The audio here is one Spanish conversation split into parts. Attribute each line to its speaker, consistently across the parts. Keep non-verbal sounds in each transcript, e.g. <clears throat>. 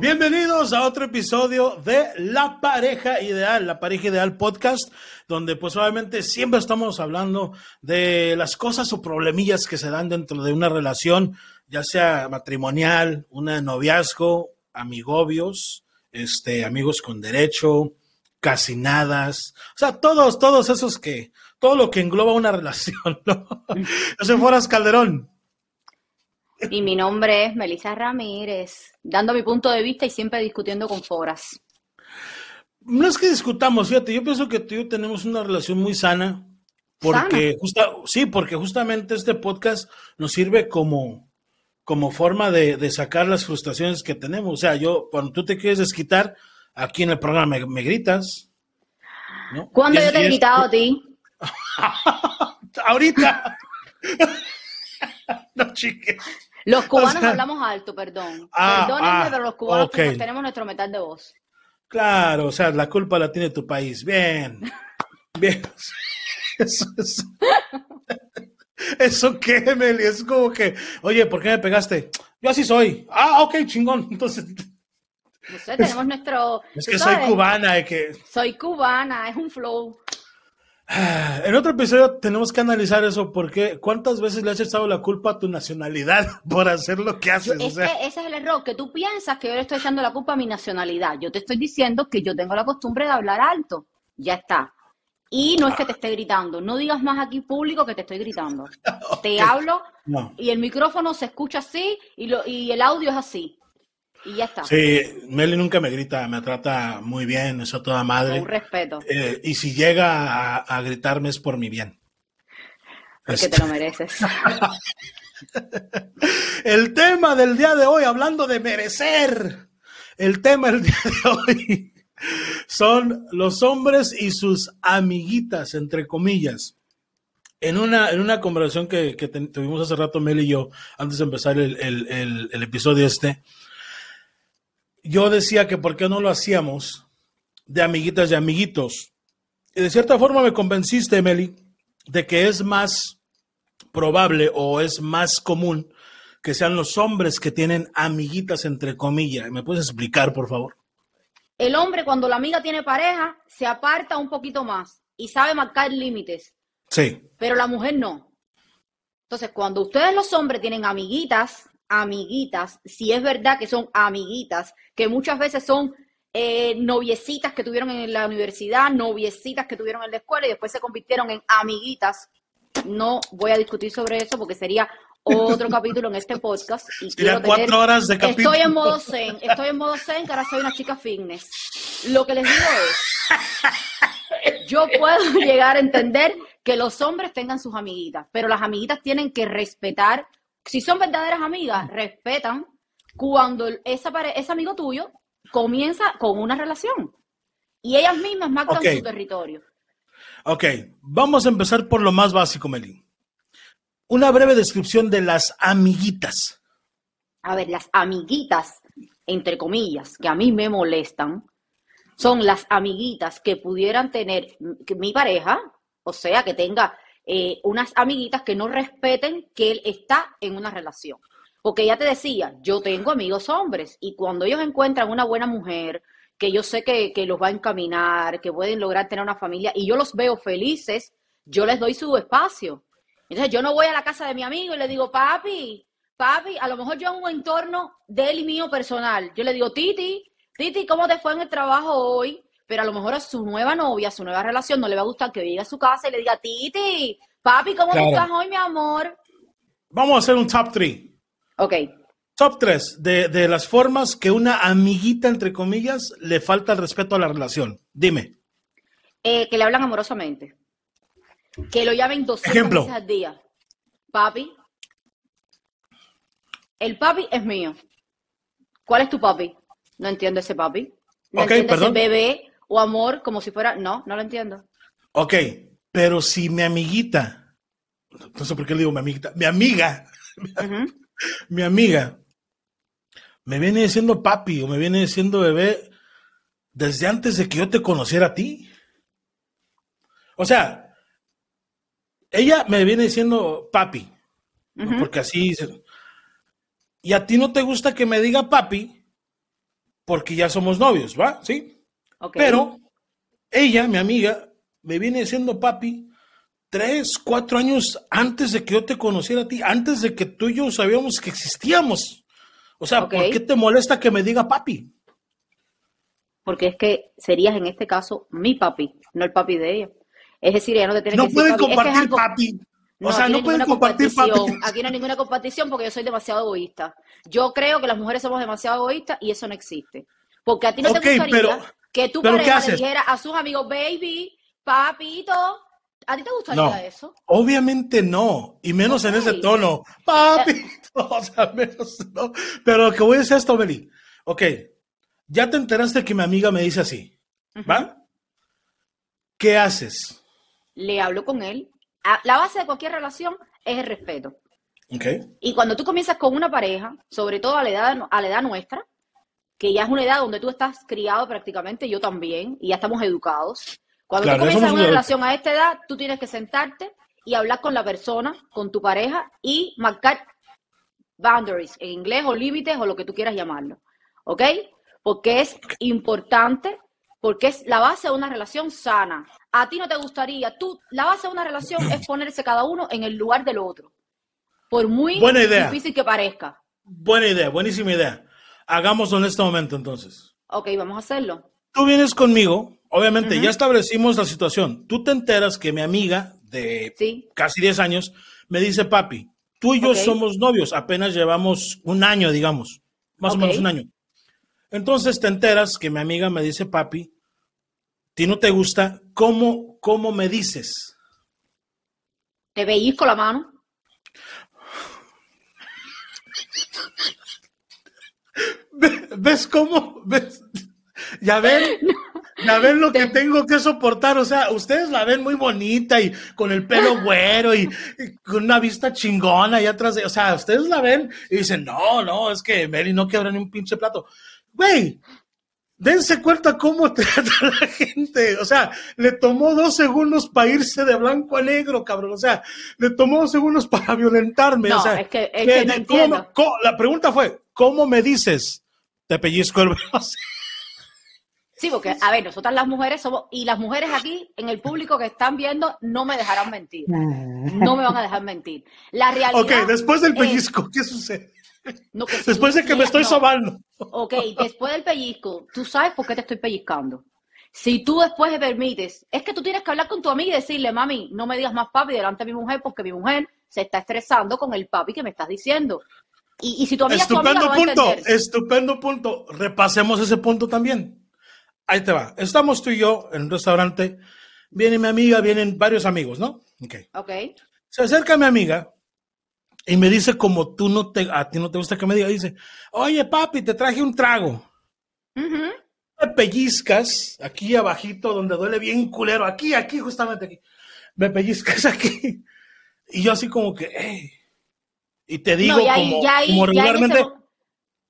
Speaker 1: Bienvenidos a otro episodio de La Pareja Ideal, La Pareja Ideal Podcast, donde pues obviamente siempre estamos hablando de las cosas o problemillas que se dan dentro de una relación, ya sea matrimonial, una noviazgo, amigobios, este, amigos con derecho, casi nadas, o sea, todos, todos esos que, todo lo que engloba una <laughs> relación, ¿no? Yo soy Foras Calderón.
Speaker 2: Y mi nombre es Melissa Ramírez, dando mi punto de vista y siempre discutiendo con Foras.
Speaker 1: No es que discutamos, fíjate, yo pienso que tú y yo tenemos una relación muy sana, porque justa, sí, porque justamente este podcast nos sirve como, como forma de, sacar las frustraciones que tenemos. O sea, yo, cuando tú te quieres desquitar, aquí en el programa me, gritas.
Speaker 2: ¿no? ¿Cuándo yo te he gritado a <laughs> ti?
Speaker 1: Ahorita. <laughs> no, chiques.
Speaker 2: Los <laughs> cubanos hablamos alto, perdón. Ah, Perdónenme, ah, pero los cubanos tenemos nuestro metal de voz.
Speaker 1: Claro, o sea, la culpa la tiene tu país. Bien. <laughs> Bien. Eso, eso. ¿Eso qué, Meli? Es como que, oye, ¿por qué me pegaste? Yo así soy. Ah, ok, chingón. Entonces.
Speaker 2: No sé, tenemos nuestro.
Speaker 1: Es que soy cubana, es que.
Speaker 2: Soy cubana, es un flow. <sighs>
Speaker 1: En otro episodio tenemos que analizar eso porque cuántas veces le has echado la culpa a tu nacionalidad <laughs> por hacer lo que haces.
Speaker 2: ese es el error, que tú piensas que yo le estoy echando la culpa a mi nacionalidad. Yo te estoy diciendo que yo tengo la costumbre de hablar alto. Ya está. Y no es que te esté gritando. No digas más aquí público que te estoy gritando. <laughs> Te hablo y el micrófono se escucha así y, lo, y el audio es así. Y ya está.
Speaker 1: Sí, Meli nunca me grita, me trata muy bien, eso toda madre.
Speaker 2: Un respeto.
Speaker 1: Eh, y si llega a, gritarme es por mi bien.
Speaker 2: Porque te lo mereces. <laughs>
Speaker 1: el tema del día de hoy, hablando de merecer, el tema del día de hoy <laughs> son los hombres y sus amiguitas, entre comillas. En una, en una conversación que, tuvimos hace rato, Mel y yo, antes de empezar el, el episodio este, yo decía que por qué no lo hacíamos de amiguitas y amiguitos. Y de cierta forma me convenciste, Meli, de que es más probable o es más común que sean los hombres que tienen amiguitas entre comillas. ¿Me puedes explicar, por favor?
Speaker 2: El hombre cuando la amiga tiene pareja se aparta un poquito más y sabe marcar límites.
Speaker 1: Sí.
Speaker 2: Pero la mujer no. Entonces, cuando ustedes los hombres tienen amiguitas, amiguitas, si es verdad que son amiguitas, que muchas veces son eh, noviecitas que tuvieron en la universidad, noviecitas que tuvieron en la escuela y después se convirtieron en amiguitas. No voy a discutir sobre eso porque sería otro <laughs> capítulo en este podcast.
Speaker 1: Y cuatro horas de capítulo.
Speaker 2: Estoy en modo zen, estoy en modo zen, que ahora soy una chica fitness. Lo que les digo es, yo puedo <laughs> llegar a entender que los hombres tengan sus amiguitas, pero las amiguitas tienen que respetar si son verdaderas amigas, respetan cuando esa ese amigo tuyo comienza con una relación. Y ellas mismas marcan su territorio.
Speaker 1: Ok, vamos a empezar por lo más básico, Melín. Una breve descripción de las amiguitas.
Speaker 2: A ver, las amiguitas, entre comillas, que a mí me molestan, son las amiguitas que pudieran tener mi pareja, o sea, que tenga eh, unas amiguitas que no respeten que él está en una relación. Porque ya te decía, yo tengo amigos hombres y cuando ellos encuentran una buena mujer, que yo sé que, los va a encaminar, que pueden lograr tener una familia y yo los veo felices, yo les doy su espacio. Entonces yo no voy a la casa de mi amigo y le digo, papi, papi, a lo mejor yo en un entorno de él mío personal, yo le digo, Titi, Titi, ¿cómo te fue en el trabajo hoy? Pero a lo mejor a su nueva novia, a su nueva relación, no le va a gustar que llegue a su casa y le diga, Titi, papi, ¿cómo estás hoy, mi amor?
Speaker 1: Vamos a hacer un top 3.
Speaker 2: Ok.
Speaker 1: Top 3 de, las formas que una amiguita, entre comillas, le falta el respeto a la relación. Dime.
Speaker 2: Eh, que le hablan amorosamente. Que lo llamen 200 veces al día. Papi. El papi es mío. ¿Cuál es tu papi? No entiendo ese papi. No entiendo ese bebé o amor como si fuera, no, no lo entiendo.
Speaker 1: Ok, pero si mi amiguita, no sé por qué le digo mi amiguita, mi amiga, mi amiga, me viene diciendo papi o me viene diciendo bebé desde antes de que yo te conociera a ti. O sea, ella me viene diciendo papi, porque así... Y a ti no te gusta que me diga papi, porque ya somos novios, ¿va? ¿Sí? Pero ella, mi amiga, me viene diciendo papi tres, cuatro años antes de que yo te conociera a ti, antes de que tú y yo sabíamos que existíamos. O sea, ¿por qué te molesta que me diga papi?
Speaker 2: Porque es que serías en este caso mi papi, no el papi de ella. Es decir, ella no te tiene
Speaker 1: no
Speaker 2: que
Speaker 1: decir papi. compartir papi. No, o sea, no pueden compartir papi.
Speaker 2: Aquí no hay ninguna compartición porque yo soy demasiado egoísta. Yo creo que las mujeres somos demasiado egoístas y eso no existe. Porque a ti no te gustaría que tu pareja le dijera a sus amigos, baby, papito, ¿A ti te gustaría eso?
Speaker 1: Obviamente no, y menos en ese tono. Papito, <laughs> o sea, menos no. Pero lo que voy a decir es esto, Beli. Ok, ya te enteraste que mi amiga me dice así, ¿va? ¿Qué haces?
Speaker 2: Le hablo con él. La base de cualquier relación es el respeto.
Speaker 1: Okay.
Speaker 2: Y cuando tú comienzas con una pareja, sobre todo a la edad, a la edad nuestra, que ya es una edad donde tú estás criado prácticamente, yo también, y ya estamos educados, cuando tú comienzas una relación a esta edad, tú tienes que sentarte y hablar con la persona, con tu pareja y marcar boundaries en inglés o límites o lo que tú quieras llamarlo. ¿Ok? Porque es importante, porque es la base de una relación sana. A ti no te gustaría, tú, la base de una relación es ponerse cada uno en el lugar del otro. Por muy difícil que parezca.
Speaker 1: Buena idea, buenísima idea. Hagámoslo en este momento entonces.
Speaker 2: Ok, vamos a hacerlo.
Speaker 1: Tú vienes conmigo Obviamente, ya establecimos la situación. Tú te enteras que mi amiga de casi 10 años me dice, papi, tú y yo somos novios, apenas llevamos un año, digamos, más o menos un año. Entonces te enteras que mi amiga me dice, papi, ti no te gusta, ¿cómo, cómo me dices?
Speaker 2: Te con la mano.
Speaker 1: ¿Ves cómo? ¿Ves? ¿Ya ven? Ya ven lo que tengo que soportar. O sea, ustedes la ven muy bonita y con el pelo güero y, con una vista chingona y atrás de. O sea, ustedes la ven y dicen, no, no, es que Mary no quebra ni un pinche plato. Güey, dense cuenta cómo <laughs> trata la gente. O sea, le tomó dos segundos para irse de blanco a negro, cabrón. O sea, le tomó dos segundos para violentarme.
Speaker 2: No,
Speaker 1: o sea,
Speaker 2: es que, es que no entiendo.
Speaker 1: la pregunta fue, ¿cómo me dices? Te pellizco el brazo.
Speaker 2: Sí, porque, a ver, nosotras las mujeres somos, y las mujeres aquí en el público que están viendo no me dejarán mentir. No me van a dejar mentir. La realidad.
Speaker 1: Ok, después del pellizco, ¿qué sucede? <laughs> después de que me estoy sobando.
Speaker 2: Ok, después del pellizco, tú sabes por qué te estoy pellizcando. Si tú después me permites, es que tú tienes que hablar con tu amiga y decirle, mami, no me digas más papi delante de mi mujer porque mi mujer se está estresando con el papi que me estás diciendo. Y, si tu amiga
Speaker 1: Estupendo punto, estupendo punto. Repasemos ese punto también. Ahí te va. Estamos tú y yo en un restaurante. Viene mi amiga, vienen varios amigos, ¿no?
Speaker 2: Ok. Ok.
Speaker 1: Se acerca mi amiga y me dice, como tú no te, a ti no te gusta que me diga, dice, oye papi, te traje un trago. Me pellizcas aquí abajito donde duele bien culero, aquí, aquí, justamente aquí. Me pellizcas <laughs> aquí. Y yo así como que, hey. Y te digo como, regularmente,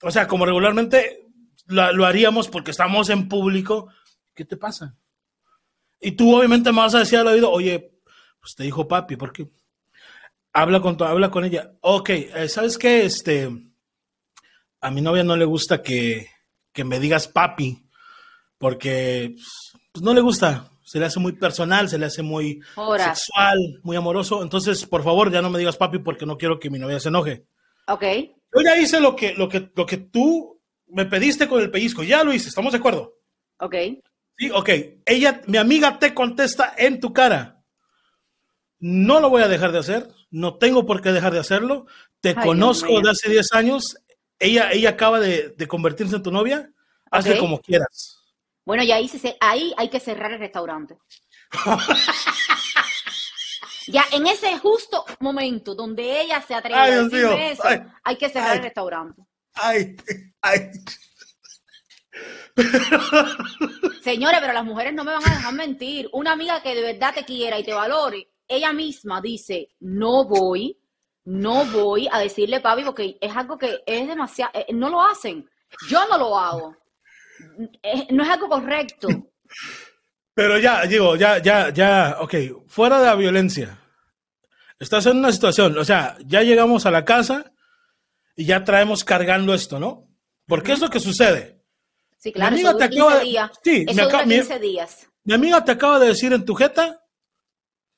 Speaker 1: o sea, como regularmente lo, haríamos porque estamos en público. ¿Qué te pasa? Y tú obviamente me vas a decir al oído, oye, pues te dijo papi, ¿por qué? Habla con, habla con ella. Ok, eh, ¿sabes qué? Este, a mi novia no le gusta que, me digas papi, porque pues, no le gusta. Se le hace muy personal, se le hace muy sexual, muy amoroso. Entonces, por favor, ya no me digas papi porque no quiero que mi novia se enoje.
Speaker 2: Ok.
Speaker 1: Yo ya hice lo que, lo que, lo que tú me pediste con el pellizco, ya lo hice, ¿estamos de acuerdo?
Speaker 2: Ok.
Speaker 1: Sí, ok. Ella, mi amiga te contesta en tu cara. No lo voy a dejar de hacer, no tengo por qué dejar de hacerlo. Te conozco de hace 10 años. Ella, ella acaba de, convertirse en tu novia. Hazle como quieras.
Speaker 2: Bueno, y ahí, ahí hay que cerrar el restaurante. <laughs> ya en ese justo momento donde ella se atreve a decirme eso, hay que cerrar el restaurante.
Speaker 1: Ay, ay.
Speaker 2: Señores, pero las mujeres no me van a dejar mentir. Una amiga que de verdad te quiera y te valore, ella misma dice, no voy, no voy a decirle papi porque es algo que es demasiado, eh, no lo hacen. Yo no lo hago. No es algo correcto. <laughs>
Speaker 1: Pero ya, digo, ya, ya, ya, ok, fuera de la violencia. estás en una situación, o sea, ya llegamos a la casa y ya traemos cargando esto, ¿no? Porque es lo que sucede.
Speaker 2: Sí, claro,
Speaker 1: amiga
Speaker 2: eso
Speaker 1: te
Speaker 2: dura 15
Speaker 1: acaba de-
Speaker 2: días.
Speaker 1: sí,
Speaker 2: eso
Speaker 1: me acaba-
Speaker 2: dura
Speaker 1: mi-
Speaker 2: 15 días.
Speaker 1: Mi amiga te acaba de decir en tu jeta,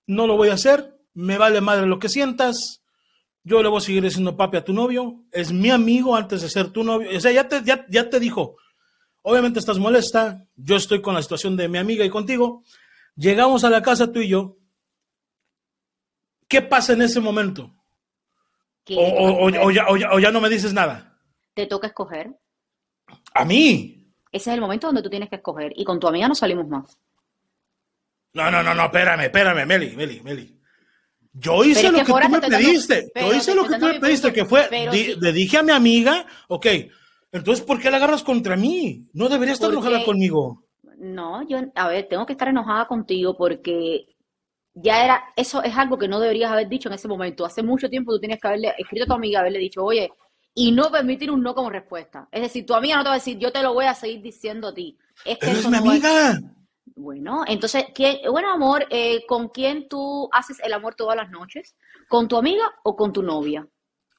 Speaker 1: no lo voy a hacer, me vale madre lo que sientas, yo le voy a seguir diciendo papi a tu novio, es mi amigo antes de ser tu novio, o sea, ya te, ya, ya te dijo, obviamente estás molesta, yo estoy con la situación de mi amiga y contigo, llegamos a la casa tú y yo, ¿qué pasa en ese momento? O, o- o- o ya, o ya- o ya no me dices nada.
Speaker 2: te toca escoger.
Speaker 1: A mí.
Speaker 2: Ese es el momento donde tú tienes que escoger. Y con tu amiga no salimos más.
Speaker 1: No, no, no, no, espérame, espérame, Meli, Meli, Meli. Yo hice lo
Speaker 2: que
Speaker 1: tú me pediste. Yo hice lo que tú me pediste, que fue,
Speaker 2: pero
Speaker 1: di-
Speaker 2: sí.
Speaker 1: le dije a mi amiga, ok, entonces, ¿por qué la agarras contra mí? No deberías estar
Speaker 2: Porque-
Speaker 1: enojada conmigo.
Speaker 2: No, yo, a ver, tengo que estar enojada contigo porque ya era, eso es algo que no deberías haber dicho en ese momento. Hace mucho tiempo tú tienes que haberle escrito a tu amiga, haberle dicho, oye, y no permitir un no como respuesta. Es decir, tu amiga no te va a decir, yo te lo voy a seguir diciendo a ti. Es que
Speaker 1: Pero es
Speaker 2: eso
Speaker 1: mi
Speaker 2: no
Speaker 1: amiga.
Speaker 2: Bueno, entonces, ¿qué, bueno, amor, eh, ¿con quién tú haces el amor todas las noches? ¿Con tu amiga o con tu novia?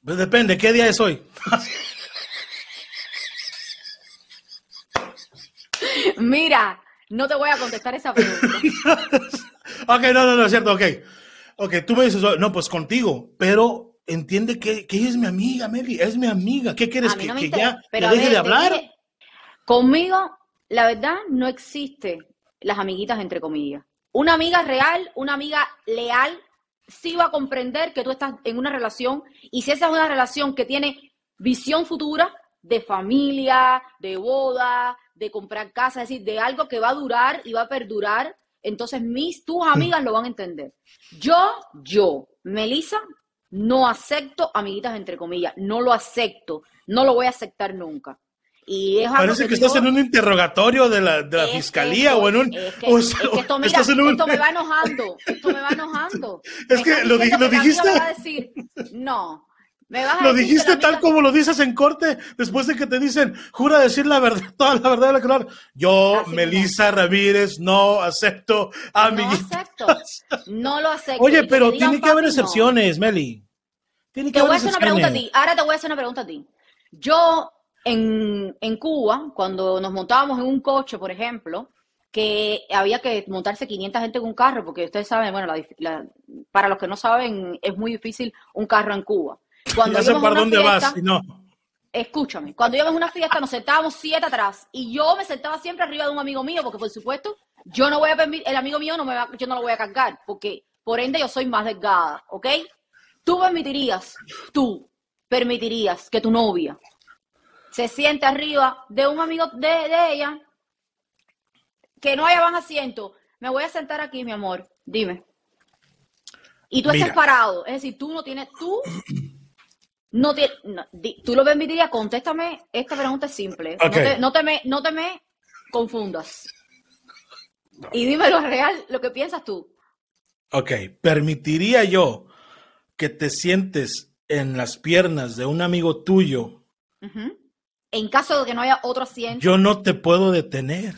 Speaker 1: Pues depende, ¿qué día es hoy? <laughs>
Speaker 2: Mira, no te voy a contestar esa pregunta. <laughs>
Speaker 1: ok, no, no, no, es cierto, ok. Ok, tú me dices, no, pues contigo, pero entiende que, que ella es mi amiga, Meli, es mi amiga. ¿Qué quieres? ¿Que, ya
Speaker 2: Pero
Speaker 1: deje
Speaker 2: ver,
Speaker 1: de hablar?
Speaker 2: dije, conmigo, la verdad, no existe las amiguitas entre comillas. Una amiga real, una amiga leal, sí va a comprender que tú estás en una relación y si esa es una relación que tiene visión futura de familia, de boda, de comprar casa, es decir, de algo que va a durar y va a perdurar, entonces mis, tus amigas lo van a entender. Yo, yo, Melissa, no acepto amiguitas entre comillas, no lo acepto, no lo voy a aceptar nunca. Y es
Speaker 1: Parece que estás
Speaker 2: yo-
Speaker 1: en un interrogatorio de la, de la fiscalía
Speaker 2: esto-
Speaker 1: o en un...
Speaker 2: Es que,
Speaker 1: o
Speaker 2: es
Speaker 1: sea,
Speaker 2: que esto, mira,
Speaker 1: estás en un-
Speaker 2: esto me va enojando, esto me va enojando. <laughs>
Speaker 1: Es
Speaker 2: Me
Speaker 1: que lo dijiste-
Speaker 2: a decir, no, me vas a
Speaker 1: Lo
Speaker 2: decir
Speaker 1: dijiste tal como lo dices en corte, después de que te dicen, jura decir la verdad, <laughs> toda la verdad de la claro. Yo,
Speaker 2: Así
Speaker 1: Melissa Ramírez, no acepto
Speaker 2: No
Speaker 1: amiguitas.
Speaker 2: acepto, <laughs> no lo acepto.
Speaker 1: Oye,
Speaker 2: que
Speaker 1: pero tiene que haber
Speaker 2: no.
Speaker 1: excepciones, Meli. Tiene que
Speaker 2: Te voy a
Speaker 1: haber
Speaker 2: hacer una pregunta a
Speaker 1: excepciones.
Speaker 2: ti. Ahora te voy a hacer una pregunta a ti. Yo en, en Cuba, cuando nos montábamos en un coche, por ejemplo, que había que montarse 500 gente en un carro, porque ustedes saben, bueno, la la- para los que no saben, es muy difícil un carro en Cuba. Cuando
Speaker 1: Ya sé dónde
Speaker 2: fiesta,
Speaker 1: vas. no.
Speaker 2: escúchame, cuando íbamos a una fiesta nos sentábamos siete atrás y yo me sentaba siempre arriba de un amigo mío, porque por supuesto, yo no voy a permitir, el amigo mío no me va, yo no lo voy a cargar, porque por ende yo soy más delgada, ¿ok? Tú permitirías, tú permitirías que tu novia se siente arriba de un amigo de, de ella, que no haya más asiento, me voy a sentar aquí, mi amor, dime. Y tú
Speaker 1: Mira.
Speaker 2: estés parado, es decir, tú no tienes, tú no te, no, di- tú lo permitirías, contéstame, esta pregunta es simple, no, te, no, te me, no te me confundas. Y dime lo real, lo que piensas tú.
Speaker 1: Ok, ¿permitiría yo que te sientes en las piernas de un amigo tuyo?
Speaker 2: En caso de que no haya otro asiento,
Speaker 1: Yo no te puedo detener.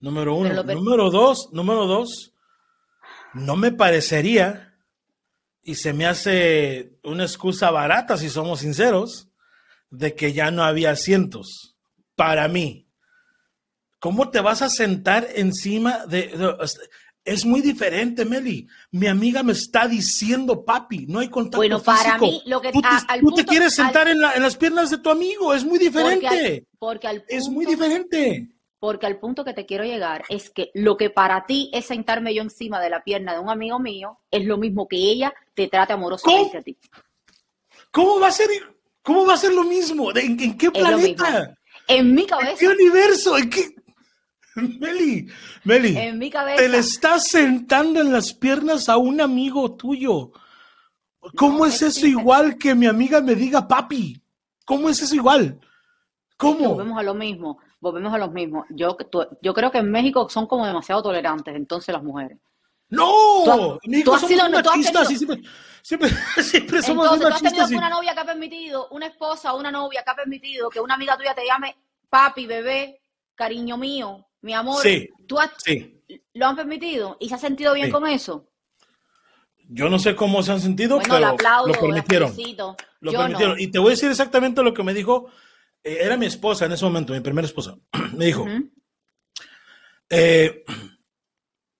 Speaker 1: Número uno. Número dos, número dos, no me parecería, y se me hace una excusa barata, si somos sinceros, de que ya no había asientos. Para mí. ¿Cómo te vas a sentar encima de... de- es muy diferente, Meli. Mi amiga me está diciendo, papi, no hay contacto
Speaker 2: Bueno, para
Speaker 1: físico.
Speaker 2: mí, lo que-
Speaker 1: tú te,
Speaker 2: a- al
Speaker 1: tú te
Speaker 2: punto-
Speaker 1: quieres
Speaker 2: al-
Speaker 1: sentar en, la- en las piernas de tu amigo, es muy
Speaker 2: porque
Speaker 1: diferente.
Speaker 2: al, porque al
Speaker 1: Es
Speaker 2: punto-
Speaker 1: muy diferente.
Speaker 2: Porque al punto que te quiero llegar es que lo que para ti es sentarme yo encima de la pierna de un amigo mío es lo mismo que ella te trate amorosamente
Speaker 1: ¿Cómo?
Speaker 2: a ti.
Speaker 1: ¿Cómo va a ser, cómo va a ser lo mismo? ¿De- ¿En, en qué planeta?
Speaker 2: En mi
Speaker 1: ¿En
Speaker 2: cabeza,
Speaker 1: qué universo? ¿En qué? Meli, Meli,
Speaker 2: en mi
Speaker 1: te le
Speaker 2: cabeza.
Speaker 1: estás sentando en las piernas a un amigo tuyo. ¿Cómo
Speaker 2: No
Speaker 1: es eso igual que mi amiga me diga papi? ¿Cómo es eso igual? ¿Cómo?
Speaker 2: Volvemos a lo mismo, volvemos a lo mismo. Yo, yo creo que en México son como demasiado tolerantes entonces las mujeres.
Speaker 1: No,
Speaker 2: Tú has-
Speaker 1: en México
Speaker 2: tú has
Speaker 1: somos
Speaker 2: sido- tú has tenido-
Speaker 1: siempre, siempre, <laughs> siempre somos
Speaker 2: Entonces, tú has tenido una novia que ha permitido, una esposa o una novia que ha permitido que una amiga tuya te llame papi, bebé, cariño mío, mi amor.
Speaker 1: Sí.
Speaker 2: ¿Tú has-
Speaker 1: Sí.
Speaker 2: lo han permitido y se ha sentido bien
Speaker 1: Sí.
Speaker 2: con eso?
Speaker 1: Yo no sé cómo se han sentido,
Speaker 2: Bueno,
Speaker 1: pero
Speaker 2: aplaudo,
Speaker 1: lo permitieron. Lo
Speaker 2: Yo
Speaker 1: permitieron.
Speaker 2: no.
Speaker 1: Y te voy a decir exactamente lo que me dijo. Eh, era mi esposa en ese momento, mi primera esposa. <clears throat> me dijo, eh,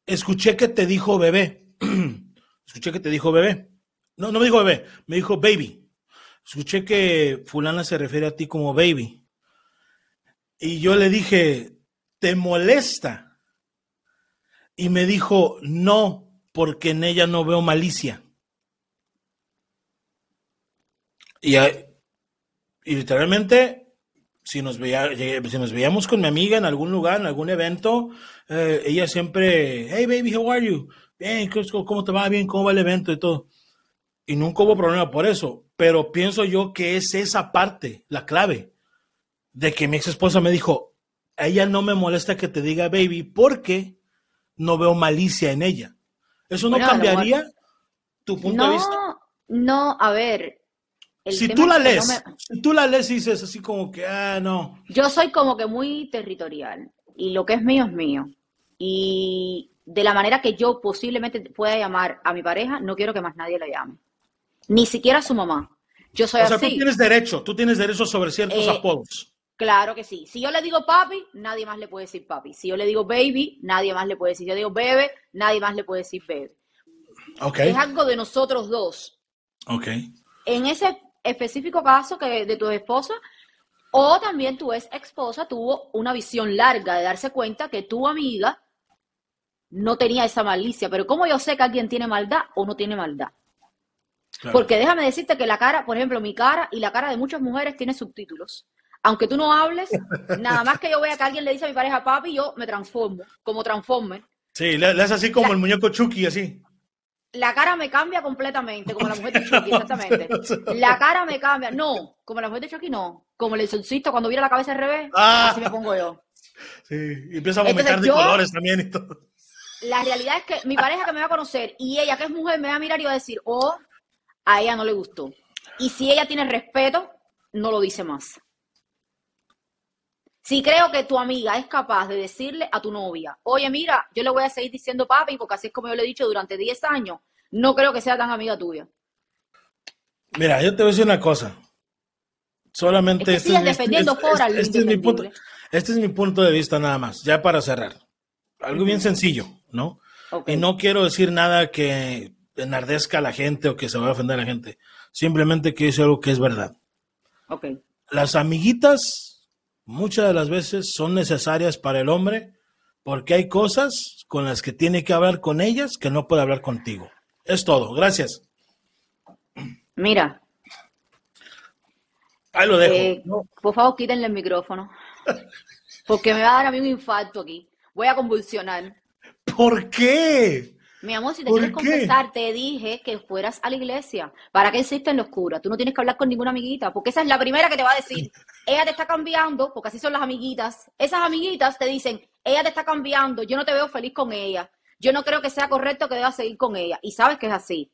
Speaker 1: escuché que te dijo bebé. <clears throat> escuché que te dijo bebé. No, no me dijo bebé, me dijo baby. Escuché que fulana se refiere a ti como baby. Y yo le dije, ¿te molesta? Y me dijo, no, porque en ella no veo malicia. Y literalmente, si nos, veía, si nos veíamos con mi amiga en algún lugar, en algún evento, eh, ella siempre, hey baby, how are you? Bien, ¿cómo te va? Bien, ¿cómo va el evento y todo? Y nunca hubo problema por eso, pero pienso yo que es esa parte, la clave, de que mi ex esposa me dijo, a ella no me molesta que te diga baby porque no veo malicia en ella. ¿Eso no
Speaker 2: Bueno,
Speaker 1: cambiaría tu punto de vista?
Speaker 2: No, no, a ver.
Speaker 1: Si tú la
Speaker 2: no
Speaker 1: lees,
Speaker 2: me-
Speaker 1: si tú la lees y dices así como que, ah, no.
Speaker 2: Yo soy como que muy territorial y lo que es mío es mío. Y de la manera que yo posiblemente pueda llamar a mi pareja, no quiero que más nadie la llame. Ni siquiera a su mamá. Yo soy
Speaker 1: O sea, tú tienes derecho, tú tienes derecho sobre ciertos
Speaker 2: Eh,
Speaker 1: apodos.
Speaker 2: Claro que sí. Si yo le digo papi, nadie más le puede decir papi. Si yo le digo baby, nadie más le puede decir. Si yo digo bebe, nadie más le puede decir bebe.
Speaker 1: Ok,
Speaker 2: Es algo de nosotros dos.
Speaker 1: ok.
Speaker 2: En ese específico caso que de tu esposa, o también tu ex esposa tuvo una visión larga de darse cuenta que tu amiga no tenía esa malicia. Pero ¿cómo yo sé que alguien tiene maldad o no tiene maldad?
Speaker 1: claro.
Speaker 2: Porque déjame decirte que la cara, por ejemplo, mi cara y la cara de muchas mujeres tiene subtítulos. Aunque tú no hables, <laughs> nada más que yo vea que alguien le dice a mi pareja papi, yo me transformo, como transforme.
Speaker 1: Sí, le, le haces así como
Speaker 2: La-
Speaker 1: el muñeco Chucky, así.
Speaker 2: La cara me cambia completamente, como la mujer de Chucky, <laughs> exactamente. La cara me cambia, no, como la mujer de Chucky, no. Como el solcito cuando vira la cabeza al revés,
Speaker 1: Ah.
Speaker 2: así me pongo yo.
Speaker 1: Sí, y empieza a vomitar
Speaker 2: Entonces,
Speaker 1: de
Speaker 2: yo-
Speaker 1: colores también y todo.
Speaker 2: La realidad es que mi pareja que me va a conocer y ella que es mujer me va a mirar y va a decir, oh, a ella no le gustó. Y si ella tiene respeto, no lo dice más. Si creo que tu amiga es capaz de decirle a tu novia, oye, mira, yo le voy a seguir diciendo papi, porque así es como yo le he dicho durante 10 años, no creo que sea tan amiga tuya.
Speaker 1: Mira, yo te voy a decir una cosa. Solamente
Speaker 2: Es que
Speaker 1: este,
Speaker 2: sigues
Speaker 1: este-
Speaker 2: defendiendo
Speaker 1: este- este es mi punto, este es mi punto de vista nada más, ya para cerrar. Algo bien sencillo, ¿no?
Speaker 2: Ok.
Speaker 1: Y no quiero decir nada que enardezca a la gente o que se vaya a ofender a la gente. Simplemente quiero decir algo que es verdad.
Speaker 2: Ok.
Speaker 1: Las amiguitas muchas de las veces son necesarias para el hombre porque hay cosas con las que tiene que hablar con ellas que no puede hablar contigo. Es todo. Gracias.
Speaker 2: Mira,
Speaker 1: Ahí lo dejo.
Speaker 2: eh, por favor, quítenle el micrófono. Porque me va a dar a mí un infarto aquí. Voy a convulsionar.
Speaker 1: ¿Por qué?
Speaker 2: Mi amor, si te
Speaker 1: ¿Por
Speaker 2: quieres
Speaker 1: qué?
Speaker 2: confesar, te dije que fueras a la iglesia. ¿Para qué existen los curas? Tú no tienes que hablar con ninguna amiguita, porque esa es la primera que te va a decir. Ella te está cambiando, porque así son las amiguitas. Esas amiguitas te dicen, ella te está cambiando, yo no te veo feliz con ella. Yo no creo que sea correcto que debas seguir con ella. Y sabes que es así.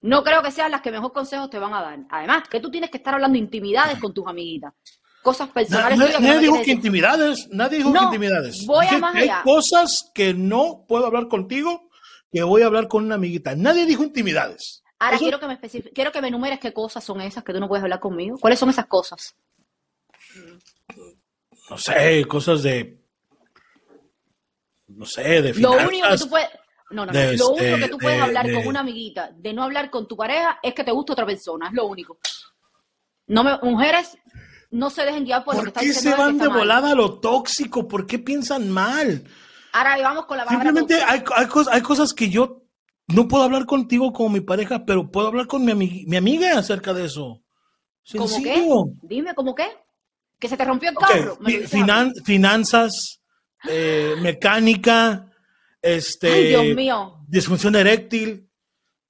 Speaker 2: No creo que sean las que mejor consejos te van a dar. Además, que tú tienes que estar hablando intimidades con tus amiguitas. Cosas
Speaker 1: Na-
Speaker 2: personales. no
Speaker 1: nadie dijo que intimidades. Nadie dijo que intimidades.
Speaker 2: voy a más
Speaker 1: que hay
Speaker 2: allá.
Speaker 1: cosas que no puedo hablar contigo que voy a hablar con una amiguita. Nadie dijo intimidades.
Speaker 2: Ahora
Speaker 1: Eso-
Speaker 2: quiero que me quiero que me enumeres qué cosas son esas que tú no puedes hablar conmigo. ¿Cuáles son esas cosas?
Speaker 1: No sé, cosas de. No sé, de
Speaker 2: Lo único que tú puedes, no, no, no.
Speaker 1: de
Speaker 2: Lo
Speaker 1: este,
Speaker 2: único que tú puedes
Speaker 1: de-
Speaker 2: hablar
Speaker 1: de-
Speaker 2: con una amiguita, de no hablar con tu pareja, es que te gusta otra persona, es lo único. No me, mujeres, no se dejen guiar por, lo que
Speaker 1: ¿Por
Speaker 2: está
Speaker 1: qué
Speaker 2: diciendo
Speaker 1: se van de volada a lo tóxico? ¿Por qué piensan mal?
Speaker 2: Ahora vamos con la
Speaker 1: Simplemente hay, hay, cos- hay cosas que yo no puedo hablar contigo como mi pareja, pero puedo hablar con mi, ami- mi amiga acerca de eso.
Speaker 2: ¿Cómo qué?
Speaker 1: Sencillo.
Speaker 2: Dime, ¿cómo qué? Que se te rompió el carro.
Speaker 1: Finan- finanzas, eh, mecánica, este,
Speaker 2: Ay, Dios mío.
Speaker 1: disfunción eréctil,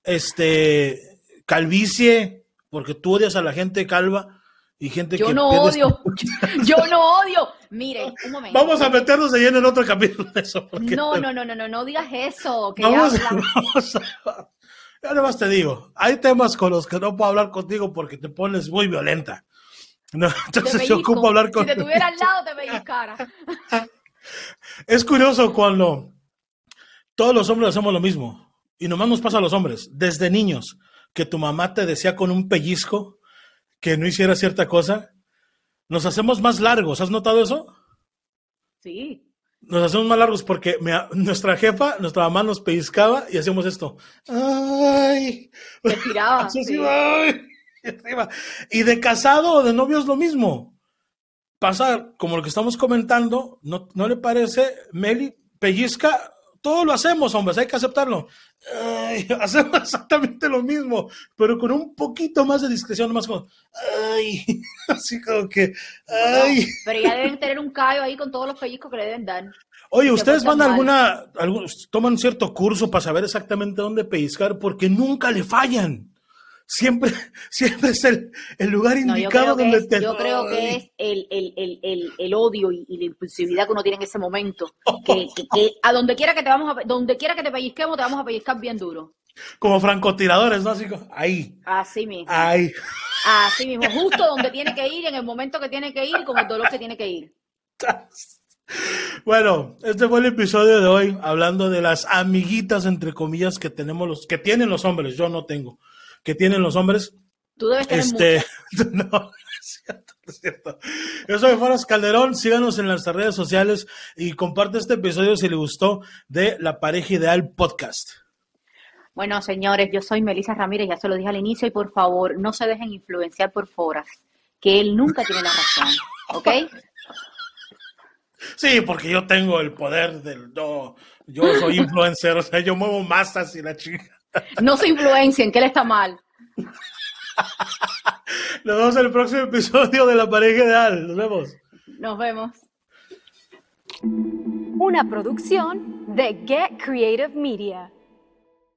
Speaker 1: este, calvicie, porque tú odias a la gente calva y gente
Speaker 2: Yo
Speaker 1: que
Speaker 2: no odio. <laughs> <laughs> Yo no odio. Miren, un momento.
Speaker 1: Vamos a meternos lleno en otro capítulo de eso.
Speaker 2: No, no, no, no, no, no digas eso. Que
Speaker 1: Vamos,
Speaker 2: ya <laughs>
Speaker 1: vamos a- Ya nada más te digo, hay temas con los que no puedo hablar contigo porque te pones muy violenta. No, entonces yo ocupo hablar con...
Speaker 2: Si te tuviera al lado, te pellizcara.
Speaker 1: Es curioso cuando todos los hombres hacemos lo mismo. y nomás nos pasa a los hombres, desde niños, que tu mamá te decía con un pellizco que no hiciera cierta cosa, nos hacemos más largos. ¿Has notado eso?
Speaker 2: Sí.
Speaker 1: Nos hacemos más largos porque me- nuestra jefa, nuestra mamá nos pellizcaba y hacíamos esto. ¡Ay!
Speaker 2: Tiraba.
Speaker 1: Así, <laughs>
Speaker 2: sí. <laughs>
Speaker 1: Y de casado o de novio es lo mismo. Pasa como lo que estamos comentando, ¿no, no le parece? Meli, pellizca, todo lo hacemos, hombres, hay que aceptarlo. Ay, <laughs> hacemos exactamente lo mismo, pero con un poquito más de discreción, más como, ay, <laughs> así como que, ay.
Speaker 2: Pero ya deben tener un callo ahí con todos los pellizcos que le deben dar.
Speaker 1: Oye, ¿ustedes van a alguna, algún- toman cierto curso para saber exactamente dónde pellizcar? Porque nunca le fallan. Siempre, <laughs> siempre es el, el lugar indicado donde
Speaker 2: es,
Speaker 1: te...
Speaker 2: yo creo que es el, el, el, el, el odio y, y la impulsividad que uno tiene en ese momento. <laughs> Que, que, que a donde quiera que te vamos a, donde quiera que te pellizquemos, te vamos a pellizcar bien duro.
Speaker 1: Como francotiradores, ¿no? Así ahí,
Speaker 2: Así mismo.
Speaker 1: ahí.
Speaker 2: Así mismo. <laughs> Justo donde tiene que ir, en el momento que tiene que ir, con el dolor que tiene que ir.
Speaker 1: Bueno, este fue el episodio de hoy, hablando de las amiguitas, entre comillas, que tenemos los, que tienen los hombres, yo no tengo, que tienen los hombres.
Speaker 2: Tú debes tener
Speaker 1: Este,
Speaker 2: muchas. <laughs>
Speaker 1: no, no es cierto, no es cierto. Yo soy Foras Calderón, síganos en nuestras redes sociales y comparte este episodio si le gustó de La Pareja Ideal Podcast.
Speaker 2: Bueno, señores, yo soy Melissa Ramírez, ya se lo dije al inicio, y por favor, no se dejen influenciar por foras, que él nunca tiene la razón. ¿Ok?
Speaker 1: Sí, porque yo tengo el poder del yo, yo soy influencer, o sea, yo muevo masas y la chica. <laughs>
Speaker 2: No se influencien, que él está mal. <laughs>
Speaker 1: Nos vemos en el próximo episodio de La Pareja Ideal. Nos vemos.
Speaker 2: Nos vemos.
Speaker 3: Una producción de Get Creative Media.